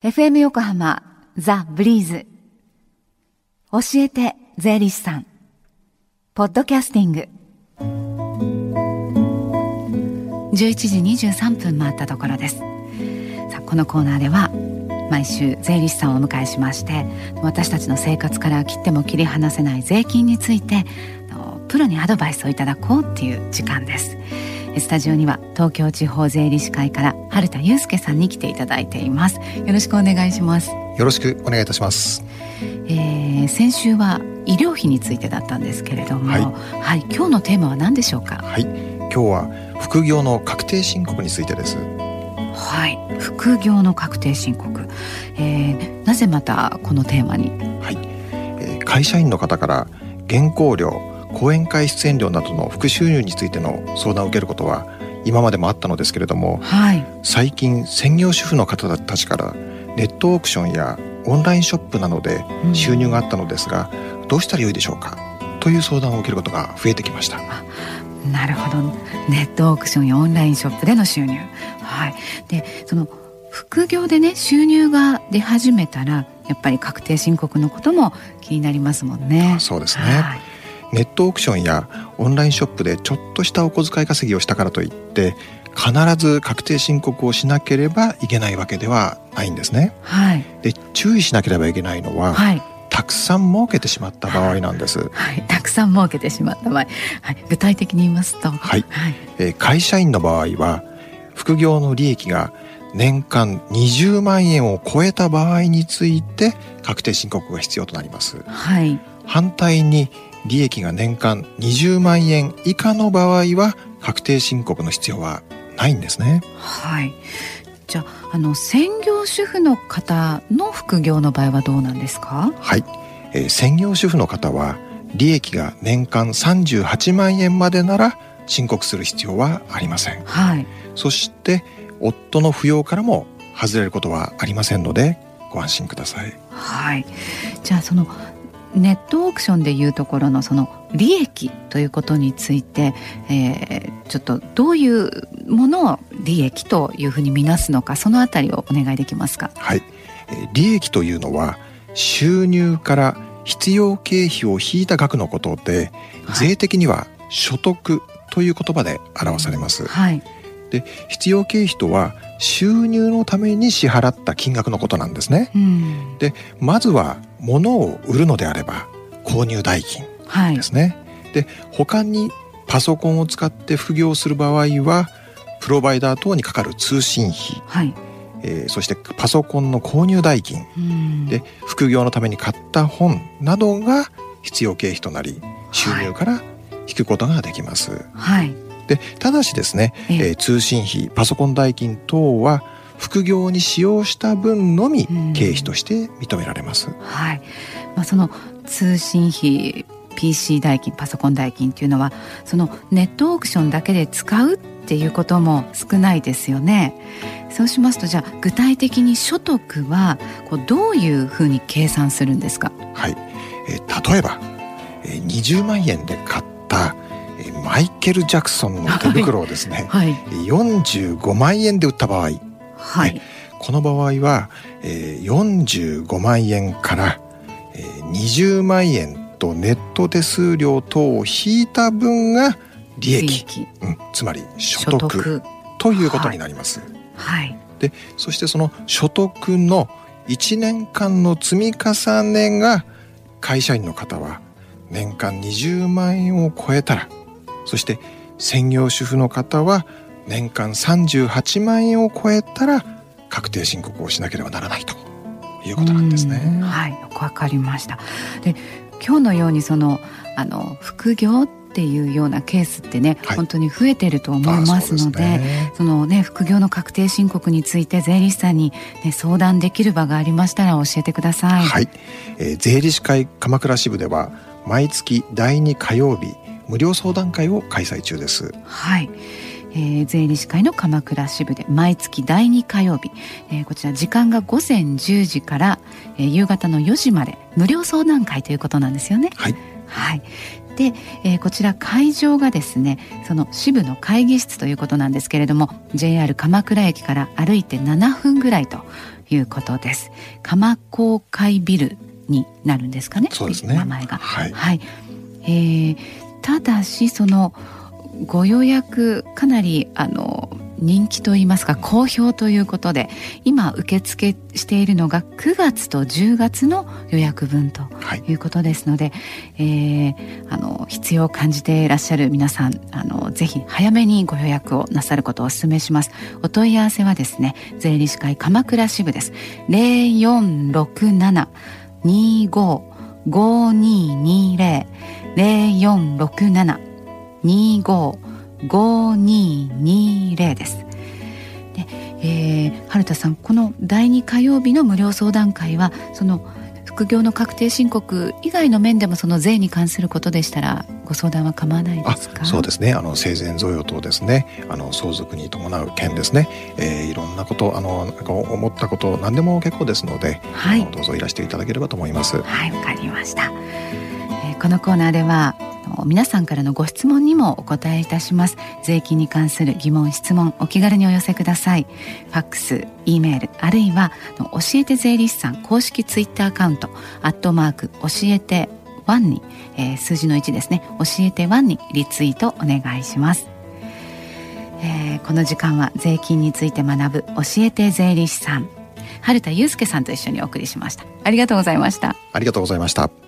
FM 横浜ザ・ブリーズ。教えて税理士さん。ポッドキャスティング。11時23分回ったところです。さあこのコーナーでは毎週税理士さんをお迎えしまして私たちの生活から切っても切り離せない税金についてプロにアドバイスをいただこうっていう時間です。スタジオには東京地方税理士会から春田祐介さんに来ていただいています。よろしくお願いします。よろしくお願いいたします、えー、先週は医療費についてだったんですけれども、はい、はい、今日のテーマは何でしょうか？はい。今日は副業の確定申告についてです。はい。副業の確定申告、えー、なぜまたこのテーマに？はい、えー、会社員の方から原稿料講演会出演料などの副収入についての相談を受けることは今までもあったのですけれども、はい、最近専業主婦の方たちからネットオークションやオンラインショップなどで収入があったのですが、うん、どうしたらよいでしょうか？という相談を受けることが増えてきました。なるほど。ネットオークションやオンラインショップでの収入。はい。でその副業でね収入が出始めたらやっぱり確定申告のことも気になりますもんね。そうですね、はいネットオークションやオンラインショップでちょっとしたお小遣い稼ぎをしたからといって必ず確定申告をしなければいけないわけではないんですね。はい、で注意しなければいけないのは、はい、たくさん儲けてしまった場合なんです。はい、たくさん儲けてしまった場合、はい、具体的に言いますと、はい、はい、えー、会社員の場合は副業の利益が年間20万円を超えた場合について確定申告が必要となります。はい、反対に利益が年間20万円以下の場合は確定申告の必要はないんですね。はい。じゃああの専業主婦の方の副業の場合はどうなんですか？はい。えー、専業主婦の方は利益が年間38万円までなら申告する必要はありません。はい。そして夫の扶養からも外れることはありませんのでご安心ください。はい。じゃあそのネットオークションでいうところのその利益ということについて、えー、ちょっとどういうものを利益というふうに見なすのかそのあたりをお願いできますか？はい、利益というのは収入から必要経費を引いた額のことで、はい、税的には所得という言葉で表されます。はい、で必要経費とは収入のために支払った金額のことなんですね。うん、でまずは物を売るのであれば購入代金ですね。はい、で他にパソコンを使って副業する場合はプロバイダー等にかかる通信費、はい、えー、そしてパソコンの購入代金、うん、で副業のために買った本などが必要経費となり収入から引くことができます。はい。でただしですね、えー、通信費パソコン代金等は副業に使用した分のみ経費として認められます。はい、まあ、その通信費 PC 代金パソコン代金っていうのはそのネットオークションだけで使うっていうことも少ないですよね。そうしますとじゃあ具体的に所得はこうどういうふうに計算するんですか？はい、えー、例えば、えー、20万円で買ったマイケル・ジャクソンの手袋をですね、はい、45万円で売った場合、はい、この場合は、えー、45万円から、えー、20万円とネット手数料等を引いた分が利益。うん、つまり所得。ということになります。はい、でそしてその所得の1年間の積み重ねが会社員の方は年間20万円を超えたらそして専業主婦の方は年間38万円を超えたら確定申告をしなければならないということなんですね。はい、よくわかりました。で、今日のようにそのあの副業っていうようなケースってね、はい、本当に増えてると思いますので、ね、そのね副業の確定申告について税理士さんにね相談できる場がありましたら教えてください。はい、えー、税理士会鎌倉支部では毎月第2火曜日無料相談会を開催中です。はい。えー、税理士会の鎌倉支部で毎月第2火曜日、えー、こちら時間が午前10時から、えー、夕方の4時まで無料相談会ということなんですよね。はい。はい。で、えー、こちら会場がですねその支部の会議室ということなんですけれども JR 鎌倉駅から歩いて7分ぐらいということです。鎌公会ビルになるんですかね。そうですね。名前が。はい、はい、えー、ただしそのご予約かなりあの人気といいますか好評ということで今受付しているのが9月と10月の予約分とい。うことですので、はい、えー、あの必要を感じていらっしゃる皆さんあのぜひ早めにご予約をなさることをお勧めします。お問い合わせはですね税理士会鎌倉支部です。0467 255220 0467 255220です。で、えー、春田さんこの第2火曜日の無料相談会はその副業の確定申告以外の面でもその税に関することでしたらご相談は構わないですか？そうですね。あの生前贈与等ですね。あの相続に伴う件ですね、えー、いろんなことあの思ったこと何でも結構ですので、はい、どうぞいらしていただければと思います。はいわかりました、えー、このコーナーでは皆さんからのご質問にもお答えいたします。税金に関する疑問質問お気軽にお寄せください。ファックス E メールあるいは教えて税理士さん公式ツイッターアカウントアットマーク教えてワンに、えー、数字の1ですね。教えてワンにリツイートお願いします。えー、この時間は税金について学ぶ教えて税理士さん春田祐介さんと一緒にお送りしました。ありがとうございました。ありがとうございました。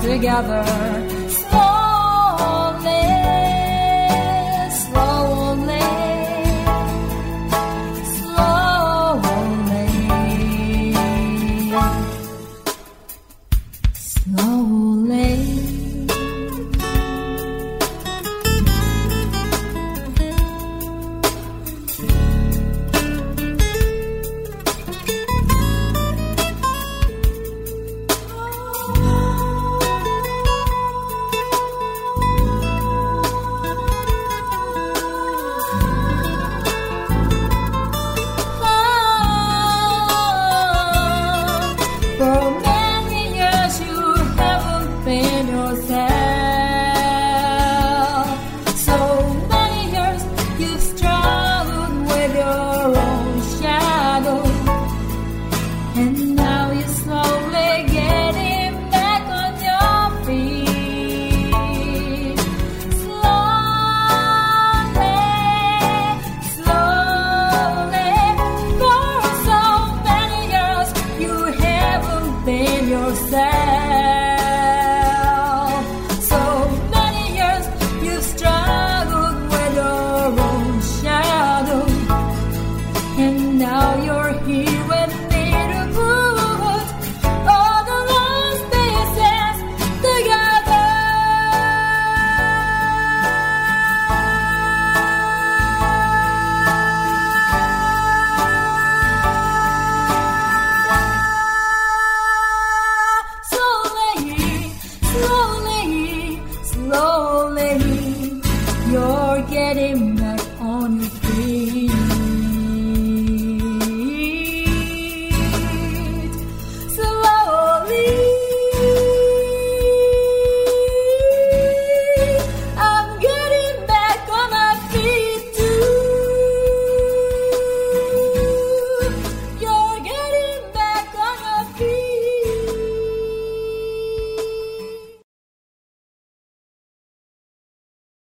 Together.